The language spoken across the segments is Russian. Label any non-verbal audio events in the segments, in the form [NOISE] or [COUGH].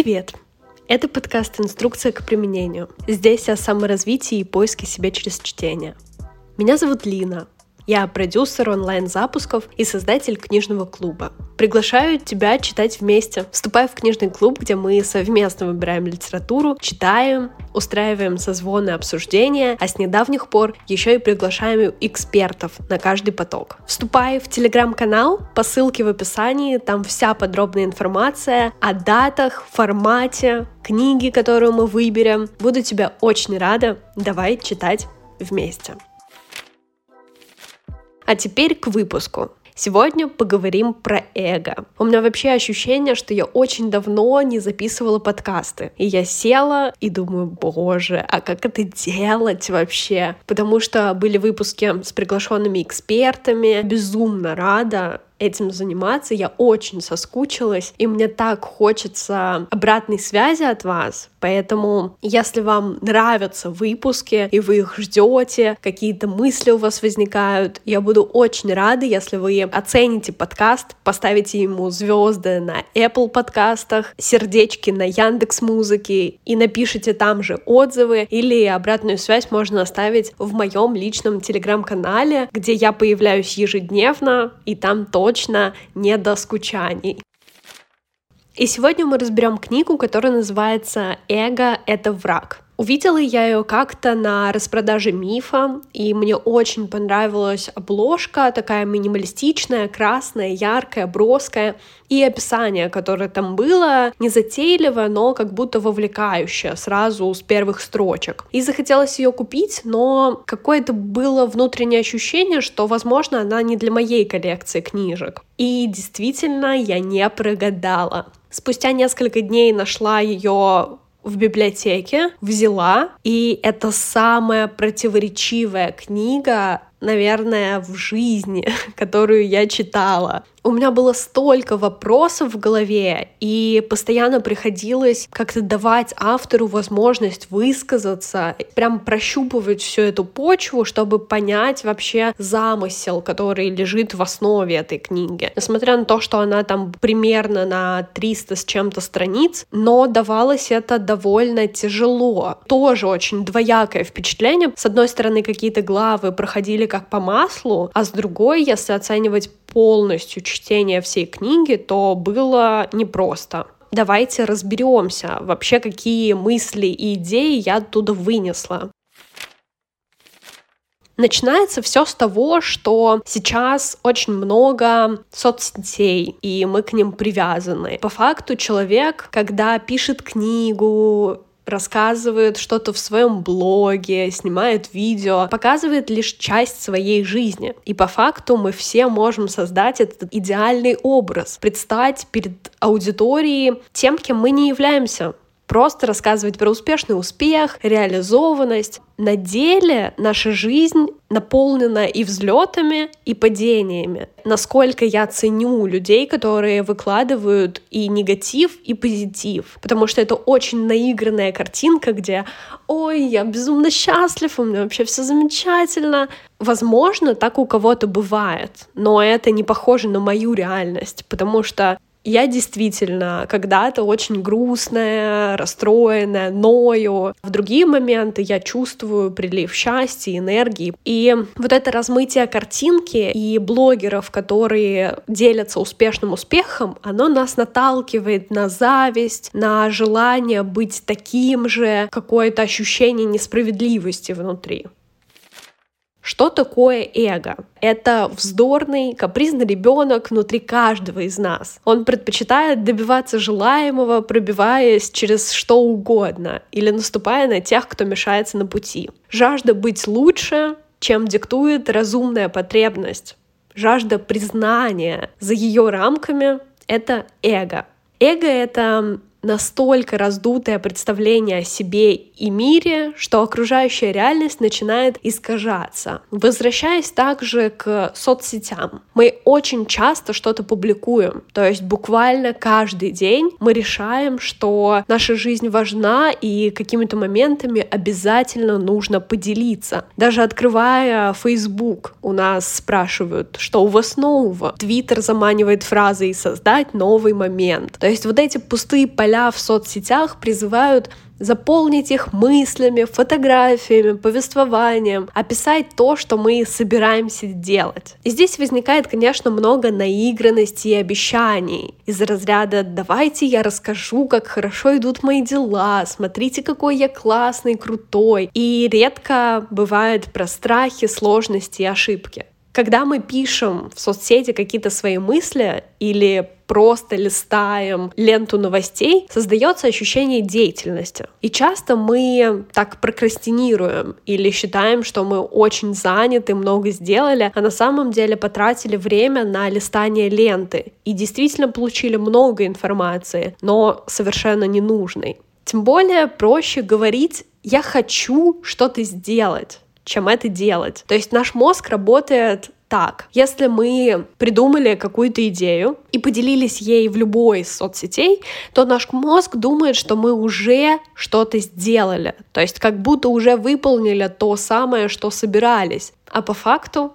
Привет! Это подкаст «Инструкция к применению». Здесь о саморазвитии и поиске себя через чтение. Меня зовут Лина, я продюсер онлайн-запусков и создатель книжного клуба. Приглашаю тебя читать вместе. Вступай в книжный клуб, где мы совместно выбираем литературу, читаем, устраиваем созвоны обсуждения, а с недавних пор еще и приглашаем экспертов на каждый поток. Вступай в телеграм-канал по ссылке в описании, там вся подробная информация о датах, формате, книги, которую мы выберем. Буду тебя очень рада. Давай читать вместе. А теперь к выпуску. Сегодня поговорим про эго. У меня вообще ощущение, что я очень давно не записывала подкасты. И я села и думаю, боже, а как это делать вообще? Потому что были выпуски с приглашенными экспертами. Безумно рада этим заниматься. Я очень соскучилась, и мне так хочется обратной связи от вас. Поэтому, если вам нравятся выпуски, и вы их ждете, какие-то мысли у вас возникают, я буду очень рада, если вы оцените подкаст, поставите ему звезды на Apple подкастах, сердечки на Яндекс Музыке и напишите там же отзывы или обратную связь можно оставить в моем личном телеграм-канале, где я появляюсь ежедневно, и там точно не до скучаний. И сегодня мы разберем книгу, которая называется «Эго — это враг». Увидела я ее как-то на распродаже мифа, и мне очень понравилась обложка, такая минималистичная, красная, яркая, броская, и описание, которое там было, не затейливое, но как будто вовлекающее сразу с первых строчек. И захотелось ее купить, но какое-то было внутреннее ощущение, что, возможно, она не для моей коллекции книжек. И действительно, я не прогадала. Спустя несколько дней нашла ее в библиотеке, взяла, и это самая противоречивая книга, наверное, в жизни, [LAUGHS] которую я читала у меня было столько вопросов в голове, и постоянно приходилось как-то давать автору возможность высказаться, прям прощупывать всю эту почву, чтобы понять вообще замысел, который лежит в основе этой книги. Несмотря на то, что она там примерно на 300 с чем-то страниц, но давалось это довольно тяжело. Тоже очень двоякое впечатление. С одной стороны, какие-то главы проходили как по маслу, а с другой, если оценивать полностью чтение всей книги, то было непросто. Давайте разберемся вообще, какие мысли и идеи я оттуда вынесла. Начинается все с того, что сейчас очень много соцсетей, и мы к ним привязаны. По факту человек, когда пишет книгу, рассказывает что-то в своем блоге, снимает видео, показывает лишь часть своей жизни. И по факту мы все можем создать этот идеальный образ, предстать перед аудиторией тем, кем мы не являемся просто рассказывать про успешный успех, реализованность. На деле наша жизнь наполнена и взлетами, и падениями. Насколько я ценю людей, которые выкладывают и негатив, и позитив. Потому что это очень наигранная картинка, где «Ой, я безумно счастлив, у меня вообще все замечательно». Возможно, так у кого-то бывает, но это не похоже на мою реальность, потому что я действительно когда-то очень грустная, расстроенная, ною. В другие моменты я чувствую прилив счастья, энергии. И вот это размытие картинки и блогеров, которые делятся успешным успехом, оно нас наталкивает на зависть, на желание быть таким же, какое-то ощущение несправедливости внутри. Что такое эго? Это вздорный, капризный ребенок внутри каждого из нас. Он предпочитает добиваться желаемого, пробиваясь через что угодно или наступая на тех, кто мешается на пути. Жажда быть лучше, чем диктует разумная потребность. Жажда признания за ее рамками — это эго. Эго — это настолько раздутое представление о себе и мире, что окружающая реальность начинает искажаться. Возвращаясь также к соцсетям, мы очень часто что-то публикуем, то есть буквально каждый день мы решаем, что наша жизнь важна и какими-то моментами обязательно нужно поделиться. Даже открывая Facebook, у нас спрашивают, что у вас нового. Твиттер заманивает фразой «создать новый момент». То есть вот эти пустые поля поля в соцсетях призывают заполнить их мыслями, фотографиями, повествованием, описать то, что мы собираемся делать. И здесь возникает, конечно, много наигранности и обещаний из разряда «давайте я расскажу, как хорошо идут мои дела, смотрите, какой я классный, крутой». И редко бывает про страхи, сложности и ошибки. Когда мы пишем в соцсети какие-то свои мысли или просто листаем ленту новостей, создается ощущение деятельности. И часто мы так прокрастинируем или считаем, что мы очень заняты, много сделали, а на самом деле потратили время на листание ленты и действительно получили много информации, но совершенно ненужной. Тем более проще говорить «я хочу что-то сделать», чем это делать. То есть наш мозг работает так, если мы придумали какую-то идею и поделились ей в любой из соцсетей, то наш мозг думает, что мы уже что-то сделали, то есть как будто уже выполнили то самое, что собирались. А по факту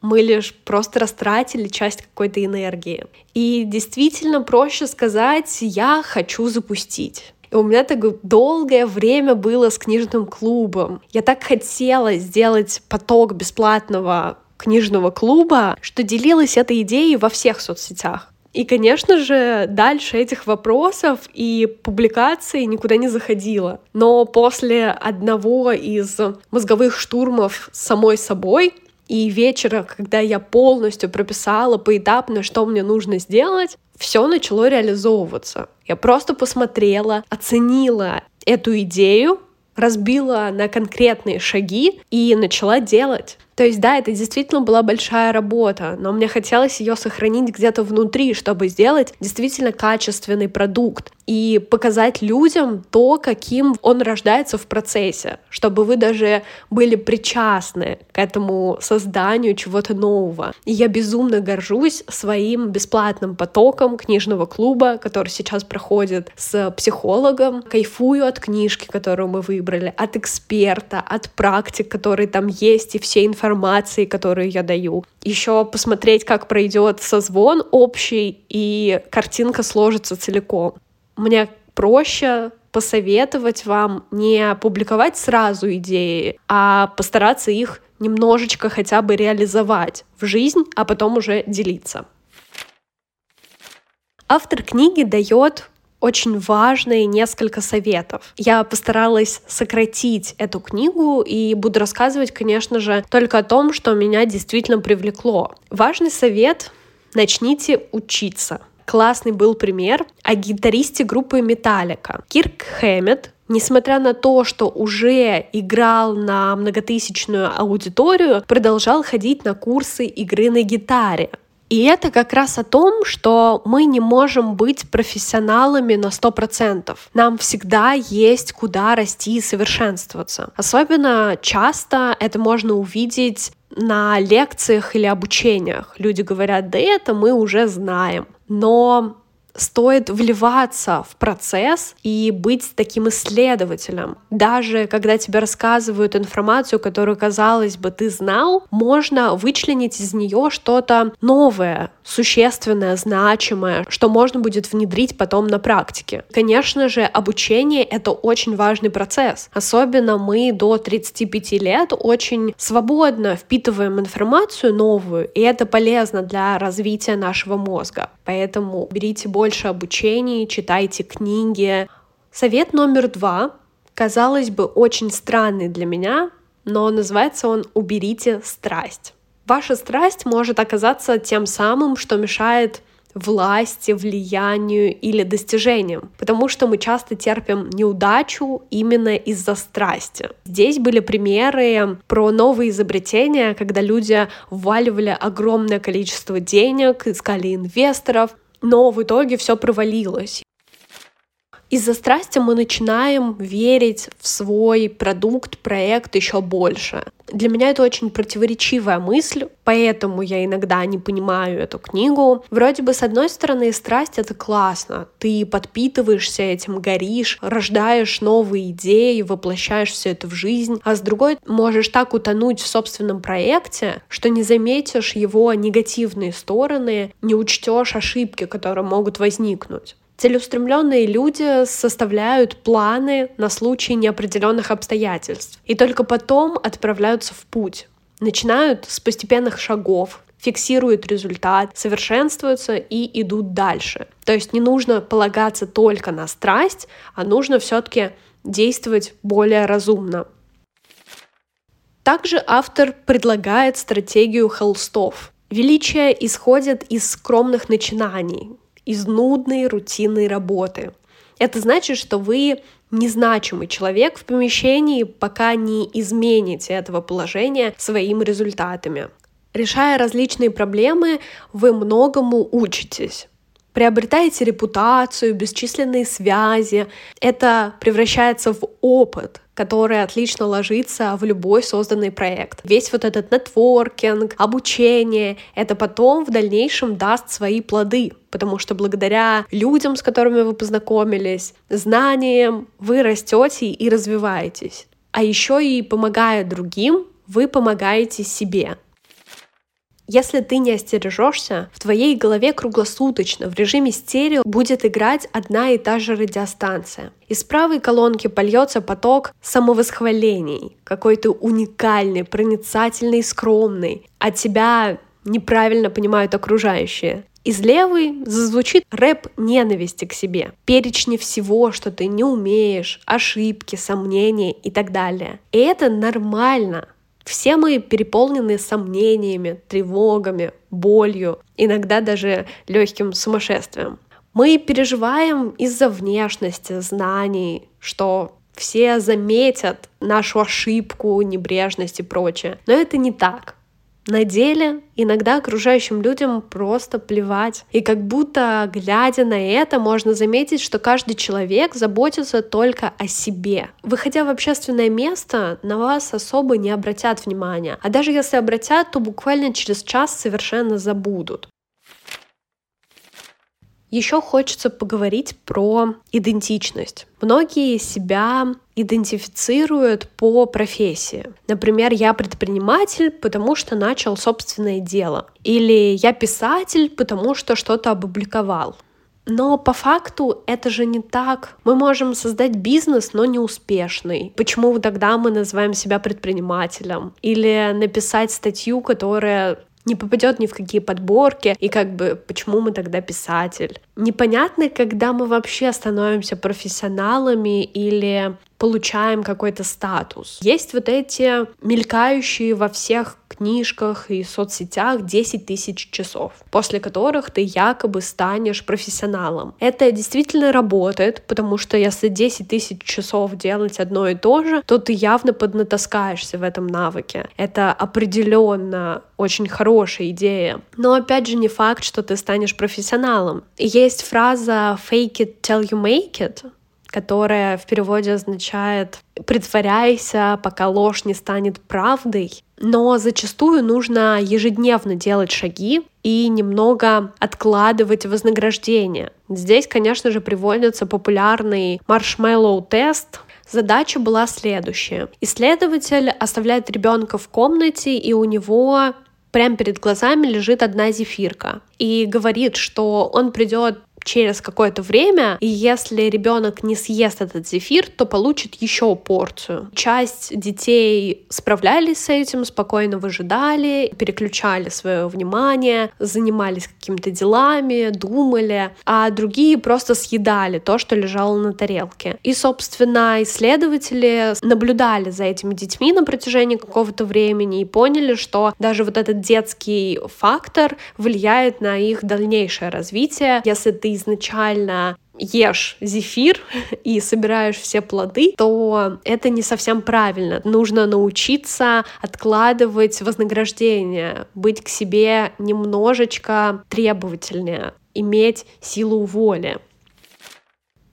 мы лишь просто растратили часть какой-то энергии. И действительно проще сказать «я хочу запустить». У меня такое долгое время было с книжным клубом. Я так хотела сделать поток бесплатного книжного клуба, что делилась этой идеей во всех соцсетях. И, конечно же, дальше этих вопросов и публикаций никуда не заходила. Но после одного из мозговых штурмов самой собой и вечера, когда я полностью прописала поэтапно, что мне нужно сделать, все начало реализовываться. Я просто посмотрела, оценила эту идею, разбила на конкретные шаги и начала делать. То есть, да, это действительно была большая работа, но мне хотелось ее сохранить где-то внутри, чтобы сделать действительно качественный продукт и показать людям то, каким он рождается в процессе, чтобы вы даже были причастны к этому созданию чего-то нового. И я безумно горжусь своим бесплатным потоком книжного клуба, который сейчас проходит с психологом. Кайфую от книжки, которую мы выбрали, от эксперта, от практик, которые там есть, и всей информации, которую я даю. Еще посмотреть, как пройдет созвон общий, и картинка сложится целиком мне проще посоветовать вам не публиковать сразу идеи, а постараться их немножечко хотя бы реализовать в жизнь, а потом уже делиться. Автор книги дает очень важные несколько советов. Я постаралась сократить эту книгу и буду рассказывать, конечно же, только о том, что меня действительно привлекло. Важный совет — начните учиться классный был пример о гитаристе группы Металлика. Кирк Хэммет, несмотря на то, что уже играл на многотысячную аудиторию, продолжал ходить на курсы игры на гитаре. И это как раз о том, что мы не можем быть профессионалами на 100%. Нам всегда есть куда расти и совершенствоваться. Особенно часто это можно увидеть на лекциях или обучениях. Люди говорят, да это мы уже знаем но стоит вливаться в процесс и быть таким исследователем. Даже когда тебе рассказывают информацию, которую, казалось бы, ты знал, можно вычленить из нее что-то новое, существенное, значимое, что можно будет внедрить потом на практике. Конечно же, обучение — это очень важный процесс. Особенно мы до 35 лет очень свободно впитываем информацию новую, и это полезно для развития нашего мозга. Поэтому берите больше больше обучений, читайте книги. Совет номер два, казалось бы, очень странный для меня, но называется он «Уберите страсть». Ваша страсть может оказаться тем самым, что мешает власти, влиянию или достижениям, потому что мы часто терпим неудачу именно из-за страсти. Здесь были примеры про новые изобретения, когда люди вваливали огромное количество денег, искали инвесторов, но в итоге все провалилось. Из-за страсти мы начинаем верить в свой продукт, проект еще больше. Для меня это очень противоречивая мысль, поэтому я иногда не понимаю эту книгу. Вроде бы, с одной стороны, страсть — это классно. Ты подпитываешься этим, горишь, рождаешь новые идеи, воплощаешь все это в жизнь. А с другой, можешь так утонуть в собственном проекте, что не заметишь его негативные стороны, не учтешь ошибки, которые могут возникнуть. Целеустремленные люди составляют планы на случай неопределенных обстоятельств и только потом отправляются в путь. Начинают с постепенных шагов, фиксируют результат, совершенствуются и идут дальше. То есть не нужно полагаться только на страсть, а нужно все-таки действовать более разумно. Также автор предлагает стратегию холстов. Величие исходит из скромных начинаний, из нудной рутинной работы. Это значит, что вы незначимый человек в помещении, пока не измените этого положения своими результатами. Решая различные проблемы, вы многому учитесь приобретаете репутацию, бесчисленные связи. Это превращается в опыт, который отлично ложится в любой созданный проект. Весь вот этот нетворкинг, обучение, это потом в дальнейшем даст свои плоды, потому что благодаря людям, с которыми вы познакомились, знаниям, вы растете и развиваетесь. А еще и помогая другим, вы помогаете себе. Если ты не остережешься, в твоей голове круглосуточно в режиме стерео будет играть одна и та же радиостанция. Из правой колонки польется поток самовосхвалений, какой то уникальный, проницательный, скромный. А тебя неправильно понимают окружающие. Из левой зазвучит рэп ненависти к себе, перечни всего, что ты не умеешь, ошибки, сомнения и так далее. И это нормально. Все мы переполнены сомнениями, тревогами, болью, иногда даже легким сумасшествием. Мы переживаем из-за внешности, знаний, что все заметят нашу ошибку, небрежность и прочее. Но это не так. На деле иногда окружающим людям просто плевать. И как будто, глядя на это, можно заметить, что каждый человек заботится только о себе. Выходя в общественное место, на вас особо не обратят внимания. А даже если обратят, то буквально через час совершенно забудут. Еще хочется поговорить про идентичность. Многие себя идентифицируют по профессии. Например, я предприниматель, потому что начал собственное дело. Или я писатель, потому что что-то опубликовал. Но по факту это же не так. Мы можем создать бизнес, но не успешный. Почему тогда мы называем себя предпринимателем? Или написать статью, которая не попадет ни в какие подборки, и как бы почему мы тогда писатель. Непонятно, когда мы вообще становимся профессионалами или получаем какой-то статус. Есть вот эти мелькающие во всех книжках и соцсетях 10 тысяч часов, после которых ты якобы станешь профессионалом. Это действительно работает, потому что если 10 тысяч часов делать одно и то же, то ты явно поднатаскаешься в этом навыке. Это определенно очень хорошая идея. Но опять же не факт, что ты станешь профессионалом. Есть фраза fake it till you make it, которая в переводе означает «притворяйся, пока ложь не станет правдой». Но зачастую нужно ежедневно делать шаги и немного откладывать вознаграждение. Здесь, конечно же, приводится популярный маршмеллоу-тест, Задача была следующая. Исследователь оставляет ребенка в комнате, и у него прямо перед глазами лежит одна зефирка и говорит, что он придет через какое-то время, и если ребенок не съест этот зефир, то получит еще порцию. Часть детей справлялись с этим, спокойно выжидали, переключали свое внимание, занимались какими-то делами, думали, а другие просто съедали то, что лежало на тарелке. И, собственно, исследователи наблюдали за этими детьми на протяжении какого-то времени и поняли, что даже вот этот детский фактор влияет на их дальнейшее развитие. Если ты изначально ешь зефир [LAUGHS] и собираешь все плоды, то это не совсем правильно. Нужно научиться откладывать вознаграждение, быть к себе немножечко требовательнее, иметь силу воли.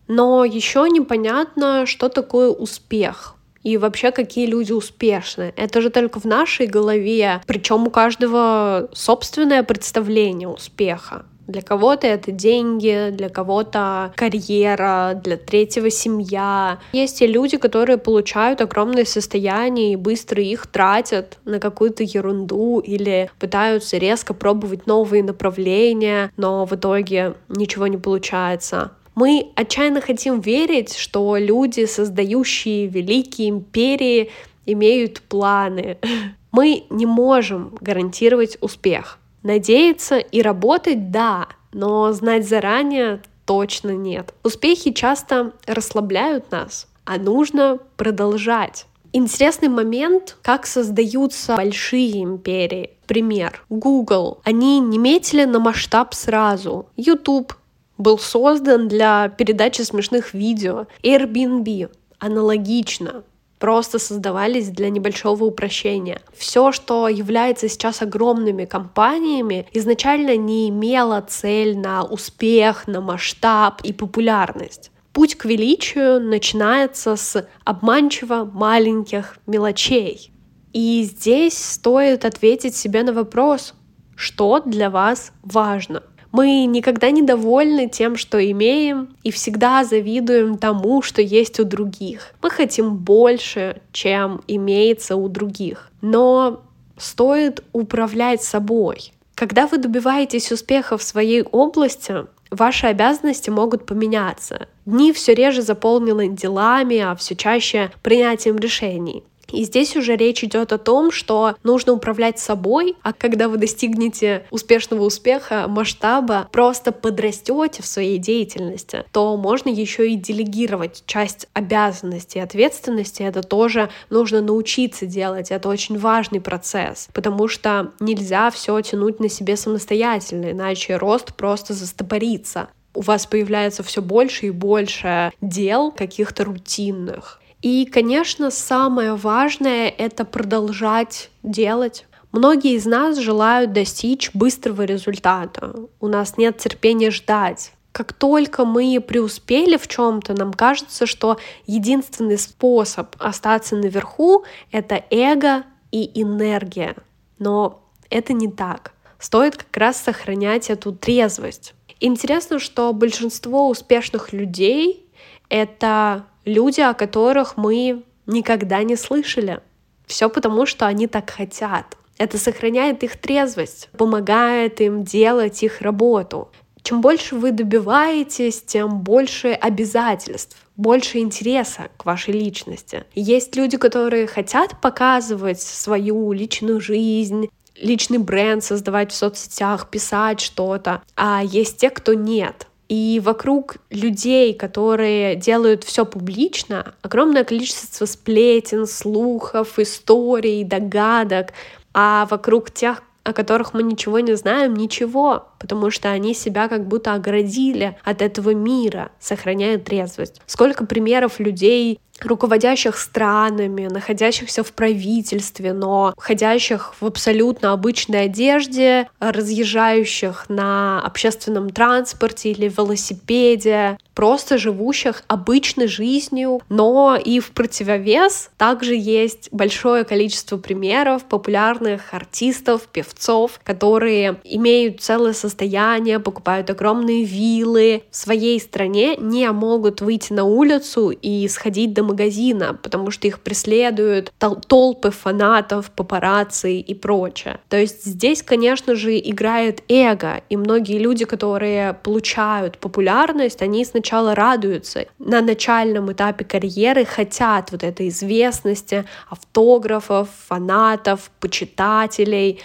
Но еще непонятно, что такое успех и вообще какие люди успешны. Это же только в нашей голове, причем у каждого собственное представление успеха. Для кого-то это деньги, для кого-то карьера, для третьего семья. Есть и люди, которые получают огромное состояние и быстро их тратят на какую-то ерунду или пытаются резко пробовать новые направления, но в итоге ничего не получается. Мы отчаянно хотим верить, что люди, создающие великие империи, имеют планы. [LAUGHS] Мы не можем гарантировать успех. Надеяться и работать — да, но знать заранее точно нет. Успехи часто расслабляют нас, а нужно продолжать. Интересный момент, как создаются большие империи. Пример. Google. Они не метили на масштаб сразу. YouTube был создан для передачи смешных видео. Airbnb. Аналогично просто создавались для небольшого упрощения. Все, что является сейчас огромными компаниями, изначально не имело цель на успех, на масштаб и популярность. Путь к величию начинается с обманчиво маленьких мелочей. И здесь стоит ответить себе на вопрос, что для вас важно. Мы никогда не довольны тем, что имеем, и всегда завидуем тому, что есть у других. Мы хотим больше, чем имеется у других. Но стоит управлять собой. Когда вы добиваетесь успеха в своей области, ваши обязанности могут поменяться. Дни все реже заполнены делами, а все чаще принятием решений. И здесь уже речь идет о том, что нужно управлять собой, а когда вы достигнете успешного успеха, масштаба, просто подрастете в своей деятельности, то можно еще и делегировать часть обязанностей, ответственности. Это тоже нужно научиться делать. Это очень важный процесс, потому что нельзя все тянуть на себе самостоятельно, иначе рост просто застопорится у вас появляется все больше и больше дел каких-то рутинных. И, конечно, самое важное — это продолжать делать. Многие из нас желают достичь быстрого результата. У нас нет терпения ждать. Как только мы преуспели в чем-то, нам кажется, что единственный способ остаться наверху — это эго и энергия. Но это не так. Стоит как раз сохранять эту трезвость. Интересно, что большинство успешных людей — это люди, о которых мы никогда не слышали. Все потому, что они так хотят. Это сохраняет их трезвость, помогает им делать их работу. Чем больше вы добиваетесь, тем больше обязательств, больше интереса к вашей личности. Есть люди, которые хотят показывать свою личную жизнь, личный бренд создавать в соцсетях, писать что-то, а есть те, кто нет. И вокруг людей, которые делают все публично, огромное количество сплетен, слухов, историй, догадок. А вокруг тех, о которых мы ничего не знаем, ничего, потому что они себя как будто оградили от этого мира, сохраняя трезвость. Сколько примеров людей, руководящих странами, находящихся в правительстве, но ходящих в абсолютно обычной одежде, разъезжающих на общественном транспорте или велосипеде, просто живущих обычной жизнью, но и в противовес также есть большое количество примеров популярных артистов, певцов, которые имеют целое состояние, покупают огромные виллы. В своей стране, не могут выйти на улицу и сходить до магазина, потому что их преследуют толпы фанатов, папарацци и прочее. То есть здесь, конечно же, играет эго, и многие люди, которые получают популярность, они сначала радуются на начальном этапе карьеры, хотят вот этой известности, автографов, фанатов, почитателей,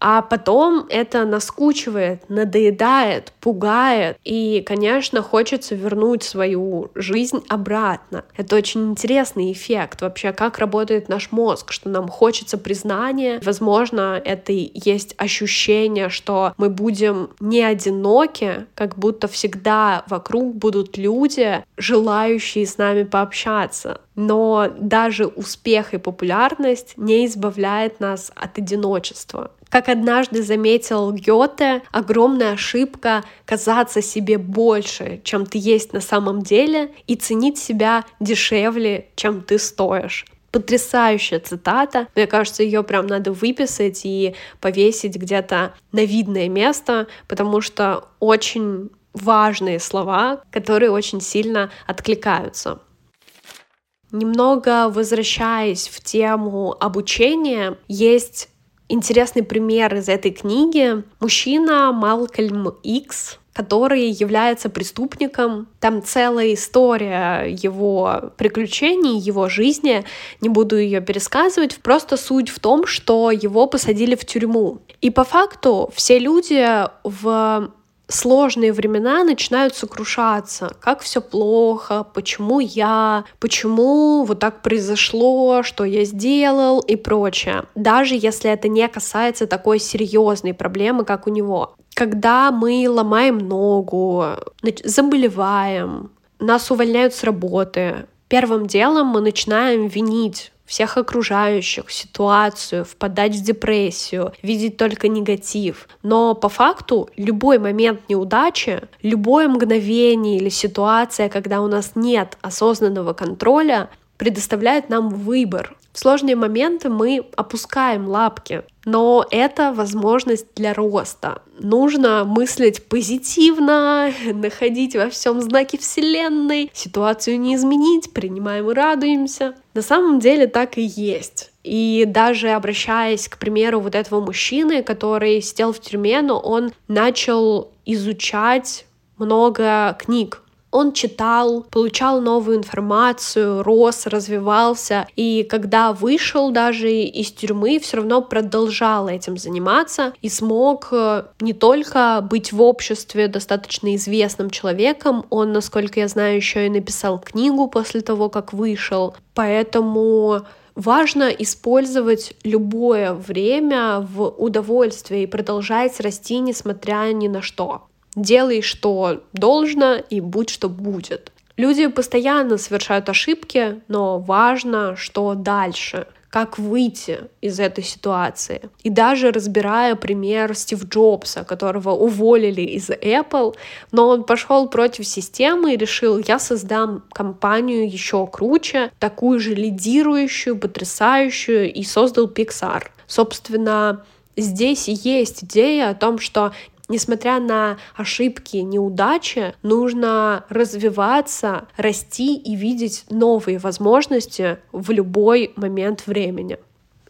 а потом это наскучивает, надоедает, пугает. И, конечно, хочется вернуть свою жизнь обратно. Это очень интересный эффект вообще, как работает наш мозг, что нам хочется признания. Возможно, это и есть ощущение, что мы будем не одиноки, как будто всегда вокруг будут люди, желающие с нами пообщаться. Но даже успех и популярность не избавляет нас от одиночества. Как однажды заметил Гёте, огромная ошибка казаться себе больше, чем ты есть на самом деле, и ценить себя дешевле, чем ты стоишь. Потрясающая цитата. Мне кажется, ее прям надо выписать и повесить где-то на видное место, потому что очень важные слова, которые очень сильно откликаются. Немного возвращаясь в тему обучения, есть интересный пример из этой книги. Мужчина Малкольм Икс, который является преступником. Там целая история его приключений, его жизни. Не буду ее пересказывать. Просто суть в том, что его посадили в тюрьму. И по факту все люди в сложные времена начинают сокрушаться, как все плохо, почему я, почему вот так произошло, что я сделал и прочее. Даже если это не касается такой серьезной проблемы, как у него. Когда мы ломаем ногу, заболеваем, нас увольняют с работы, первым делом мы начинаем винить всех окружающих, ситуацию, впадать в депрессию, видеть только негатив. Но по факту любой момент неудачи, любое мгновение или ситуация, когда у нас нет осознанного контроля, предоставляет нам выбор. Сложные моменты мы опускаем лапки, но это возможность для роста. Нужно мыслить позитивно, [LAUGHS] находить во всем знаки Вселенной, ситуацию не изменить, принимаем и радуемся. На самом деле так и есть. И даже обращаясь, к примеру, вот этого мужчины, который сидел в тюрьме, но он начал изучать много книг он читал, получал новую информацию, рос, развивался, и когда вышел даже из тюрьмы, все равно продолжал этим заниматься и смог э, не только быть в обществе достаточно известным человеком, он, насколько я знаю, еще и написал книгу после того, как вышел. Поэтому важно использовать любое время в удовольствие и продолжать расти, несмотря ни на что. Делай, что должно, и будь, что будет. Люди постоянно совершают ошибки, но важно, что дальше как выйти из этой ситуации. И даже разбирая пример Стив Джобса, которого уволили из Apple, но он пошел против системы и решил, я создам компанию еще круче, такую же лидирующую, потрясающую, и создал Pixar. Собственно, здесь есть идея о том, что несмотря на ошибки, неудачи, нужно развиваться, расти и видеть новые возможности в любой момент времени.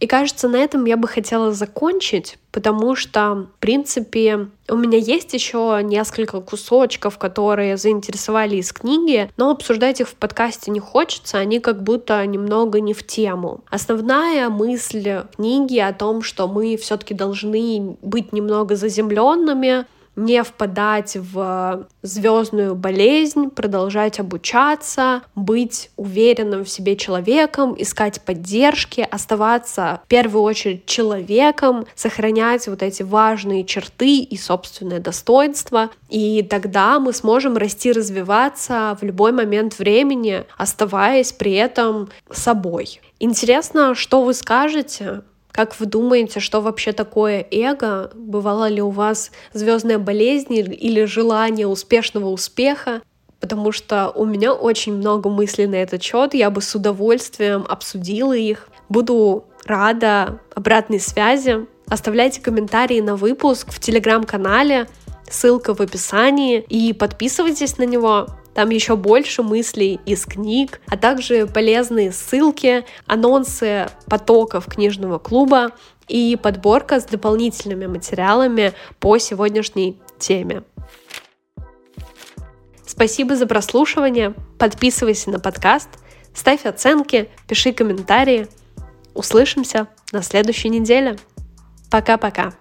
И кажется, на этом я бы хотела закончить, потому что, в принципе, у меня есть еще несколько кусочков, которые заинтересовали из книги, но обсуждать их в подкасте не хочется, они как будто немного не в тему. Основная мысль книги о том, что мы все-таки должны быть немного заземленными, не впадать в звездную болезнь, продолжать обучаться, быть уверенным в себе человеком, искать поддержки, оставаться в первую очередь человеком, сохранять вот эти важные черты и собственное достоинство. И тогда мы сможем расти, развиваться в любой момент времени, оставаясь при этом собой. Интересно, что вы скажете как вы думаете, что вообще такое эго? Бывало ли у вас звездная болезнь или желание успешного успеха? Потому что у меня очень много мыслей на этот счет, я бы с удовольствием обсудила их. Буду рада обратной связи. Оставляйте комментарии на выпуск в телеграм-канале, ссылка в описании, и подписывайтесь на него. Там еще больше мыслей из книг, а также полезные ссылки, анонсы потоков книжного клуба и подборка с дополнительными материалами по сегодняшней теме. Спасибо за прослушивание. Подписывайся на подкаст, ставь оценки, пиши комментарии. Услышимся на следующей неделе. Пока-пока.